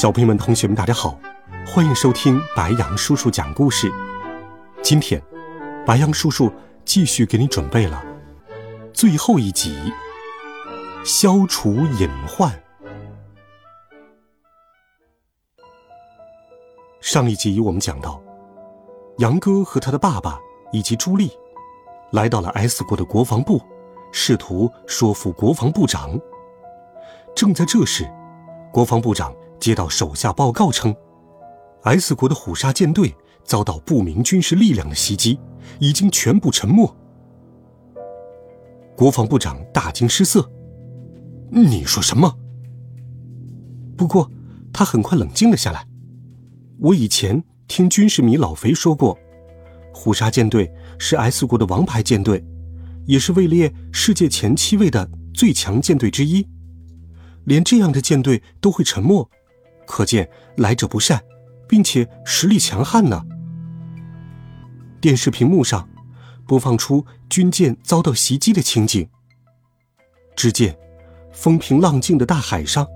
小朋友们、同学们，大家好，欢迎收听白杨叔叔讲故事。今天，白杨叔叔继续给你准备了最后一集——消除隐患。上一集我们讲到，杨哥和他的爸爸以及朱莉来到了 S 国的国防部，试图说服国防部长。正在这时，国防部长。接到手下报告称，S 国的虎鲨舰队遭到不明军事力量的袭击，已经全部沉没。国防部长大惊失色：“你说什么？”不过他很快冷静了下来。我以前听军事迷老肥说过，虎鲨舰队是 S 国的王牌舰队，也是位列世界前七位的最强舰队之一。连这样的舰队都会沉没。可见来者不善，并且实力强悍呢。电视屏幕上播放出军舰遭到袭击的情景。只见风平浪静的大海上，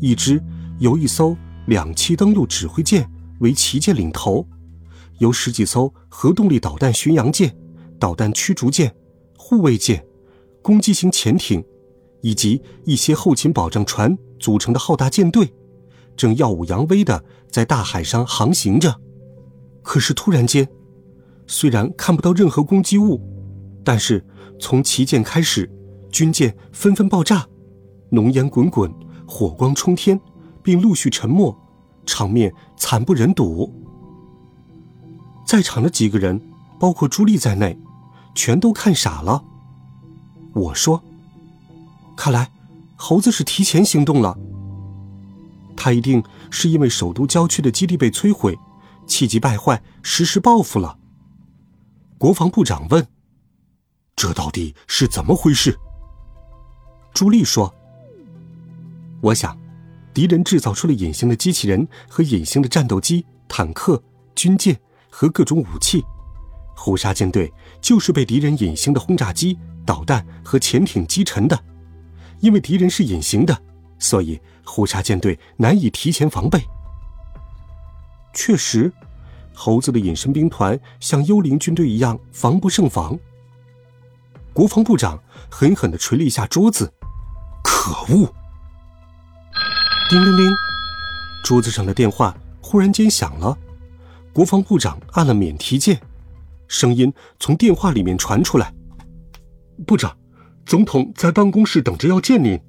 一支由一艘两栖登陆指挥舰为旗舰领头，由十几艘核动力导弹巡洋舰、导弹驱逐舰、护卫舰、攻击型潜艇，以及一些后勤保障船组成的浩大舰队。正耀武扬威的在大海上航行着，可是突然间，虽然看不到任何攻击物，但是从旗舰开始，军舰纷纷爆炸，浓烟滚滚，火光冲天，并陆续沉没，场面惨不忍睹。在场的几个人，包括朱莉在内，全都看傻了。我说：“看来，猴子是提前行动了。”他一定是因为首都郊区的基地被摧毁，气急败坏，实施报复了。国防部长问：“这到底是怎么回事？”朱莉说：“我想，敌人制造出了隐形的机器人和隐形的战斗机、坦克、军舰和各种武器，虎鲨舰队就是被敌人隐形的轰炸机、导弹和潜艇击沉的。因为敌人是隐形的。”所以，虎鲨舰队难以提前防备。确实，猴子的隐身兵团像幽灵军队一样防不胜防。国防部长狠狠的捶了一下桌子：“可恶！”叮铃铃，桌子上的电话忽然间响了。国防部长按了免提键，声音从电话里面传出来：“部长，总统在办公室等着要见您。”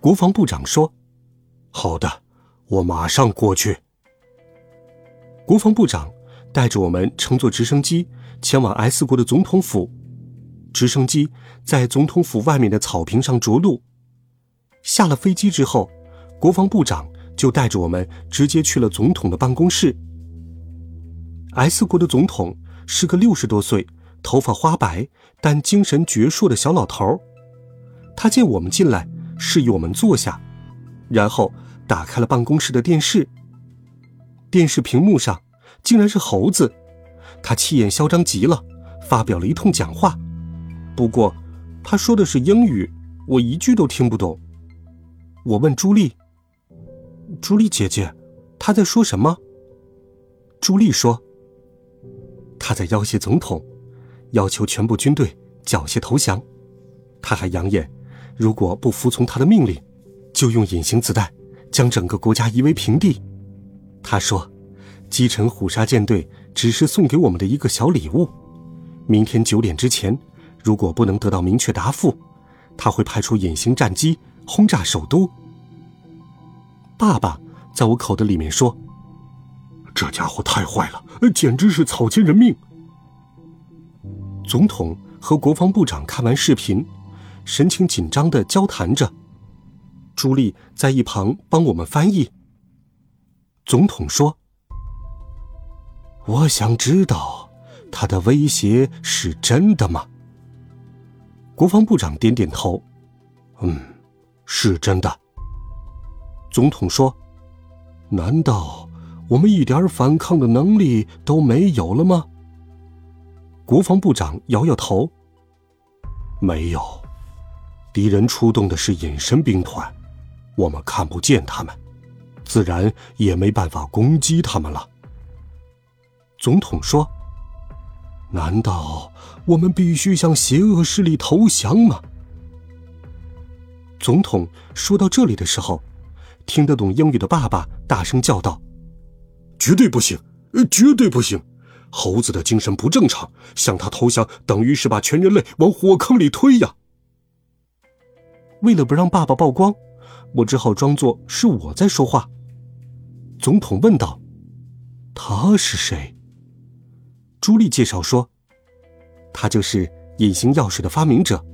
国防部长说：“好的，我马上过去。”国防部长带着我们乘坐直升机前往 S 国的总统府。直升机在总统府外面的草坪上着陆。下了飞机之后，国防部长就带着我们直接去了总统的办公室。S 国的总统是个六十多岁、头发花白但精神矍铄的小老头。他见我们进来。示意我们坐下，然后打开了办公室的电视。电视屏幕上竟然是猴子，他气焰嚣张极了，发表了一通讲话。不过，他说的是英语，我一句都听不懂。我问朱莉：“朱莉姐姐，他在说什么？”朱莉说：“他在要挟总统，要求全部军队缴械投降。他还扬言。”如果不服从他的命令，就用隐形子弹将整个国家夷为平地。他说：“击沉虎鲨舰队只是送给我们的一个小礼物。明天九点之前，如果不能得到明确答复，他会派出隐形战机轰炸首都。”爸爸在我口袋里面说：“这家伙太坏了，简直是草菅人命。”总统和国防部长看完视频。神情紧张的交谈着，朱莉在一旁帮我们翻译。总统说：“我想知道，他的威胁是真的吗？”国防部长点点头：“嗯，是真的。”总统说：“难道我们一点反抗的能力都没有了吗？”国防部长摇摇头：“没有，敌人出动的是隐身兵团，我们看不见他们。”自然也没办法攻击他们了。总统说：“难道我们必须向邪恶势力投降吗？”总统说到这里的时候，听得懂英语的爸爸大声叫道：“绝对不行！绝对不行！猴子的精神不正常，向他投降等于是把全人类往火坑里推呀！”为了不让爸爸曝光，我只好装作是我在说话。总统问道：“他是谁？”朱莉介绍说：“他就是隐形药水的发明者。”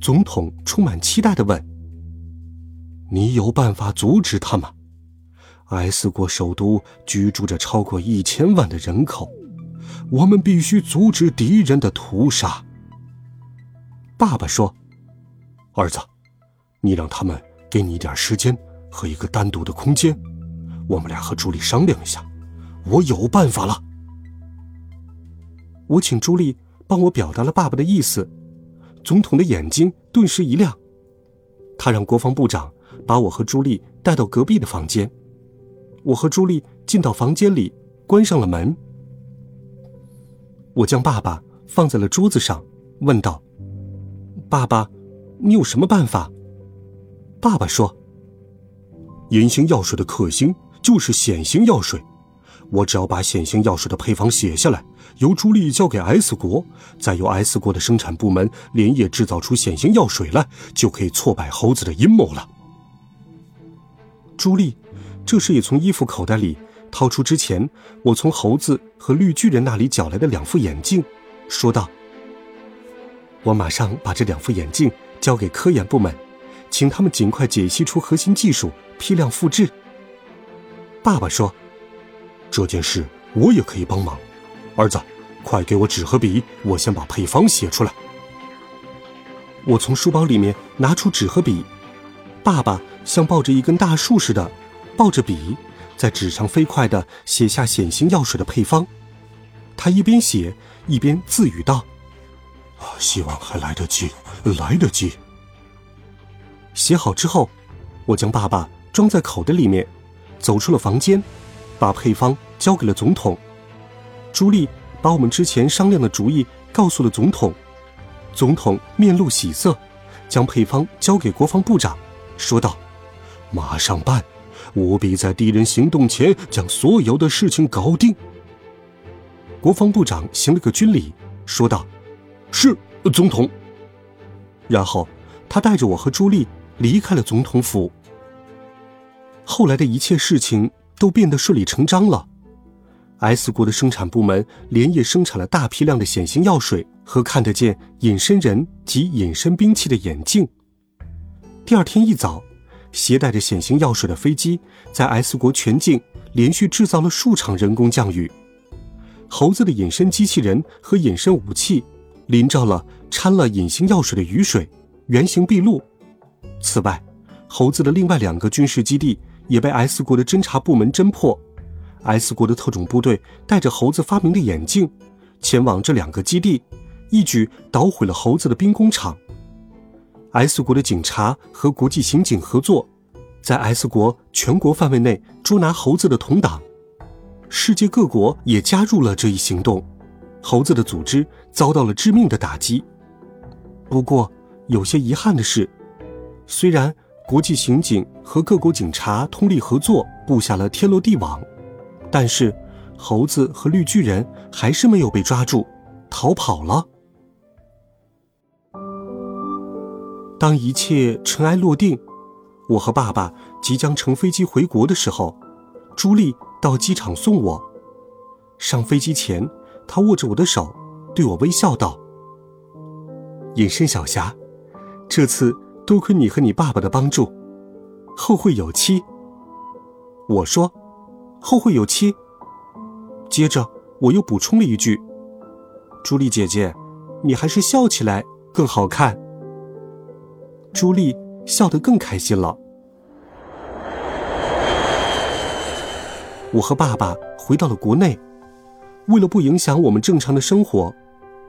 总统充满期待的问：“你有办法阻止他吗？”S 国首都居住着超过一千万的人口，我们必须阻止敌人的屠杀。爸爸说：“儿子，你让他们给你一点时间和一个单独的空间。”我们俩和朱莉商量一下，我有办法了。我请朱莉帮我表达了爸爸的意思，总统的眼睛顿时一亮，他让国防部长把我和朱莉带到隔壁的房间。我和朱莉进到房间里，关上了门。我将爸爸放在了桌子上，问道：“爸爸，你有什么办法？”爸爸说：“隐形药水的克星。”就是显形药水，我只要把显形药水的配方写下来，由朱莉交给 S 国，再由 S 国的生产部门连夜制造出显形药水来，就可以挫败猴子的阴谋了。朱莉这时也从衣服口袋里掏出之前我从猴子和绿巨人那里缴来的两副眼镜，说道：“我马上把这两副眼镜交给科研部门，请他们尽快解析出核心技术，批量复制。”爸爸说：“这件事我也可以帮忙，儿子，快给我纸和笔，我先把配方写出来。”我从书包里面拿出纸和笔，爸爸像抱着一根大树似的，抱着笔在纸上飞快地写下显形药水的配方。他一边写一边自语道：“希望还来得及，来得及。”写好之后，我将爸爸装在口袋里面。走出了房间，把配方交给了总统。朱莉把我们之前商量的主意告诉了总统。总统面露喜色，将配方交给国防部长，说道：“马上办，务必在敌人行动前将所有的事情搞定。”国防部长行了个军礼，说道：“是，总统。”然后他带着我和朱莉离开了总统府。后来的一切事情都变得顺理成章了。S 国的生产部门连夜生产了大批量的显形药水和看得见隐身人及隐身兵器的眼镜。第二天一早，携带着显形药水的飞机在 S 国全境连续制造了数场人工降雨。猴子的隐身机器人和隐身武器淋着了掺了隐形药水的雨水，原形毕露。此外，猴子的另外两个军事基地。也被 S 国的侦察部门侦破，S 国的特种部队带着猴子发明的眼镜，前往这两个基地，一举捣毁了猴子的兵工厂。S 国的警察和国际刑警合作，在 S 国全国范围内捉拿猴子的同党，世界各国也加入了这一行动，猴子的组织遭到了致命的打击。不过，有些遗憾的是，虽然。国际刑警和各国警察通力合作，布下了天罗地网，但是猴子和绿巨人还是没有被抓住，逃跑了。当一切尘埃落定，我和爸爸即将乘飞机回国的时候，朱莉到机场送我。上飞机前，他握着我的手，对我微笑道：“隐身小侠，这次。”多亏你和你爸爸的帮助，后会有期。”我说：“后会有期。”接着我又补充了一句：“朱莉姐姐，你还是笑起来更好看。”朱莉笑得更开心了。我和爸爸回到了国内，为了不影响我们正常的生活，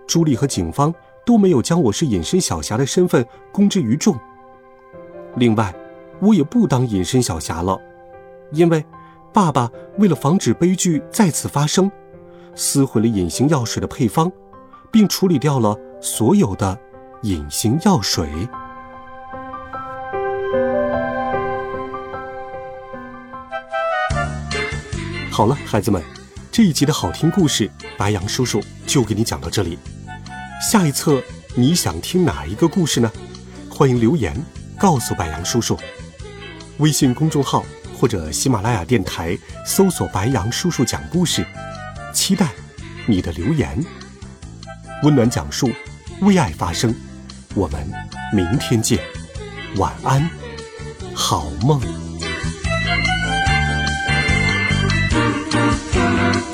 朱莉和警方都没有将我是隐身小侠的身份公之于众。另外，我也不当隐身小侠了，因为爸爸为了防止悲剧再次发生，撕毁了隐形药水的配方，并处理掉了所有的隐形药水。好了，孩子们，这一集的好听故事白杨叔叔就给你讲到这里。下一册你想听哪一个故事呢？欢迎留言告诉白杨叔叔。微信公众号或者喜马拉雅电台搜索白杨叔叔讲故事期待你的留言。温暖讲述为爱发声我们明天见。晚安好梦。Thank you.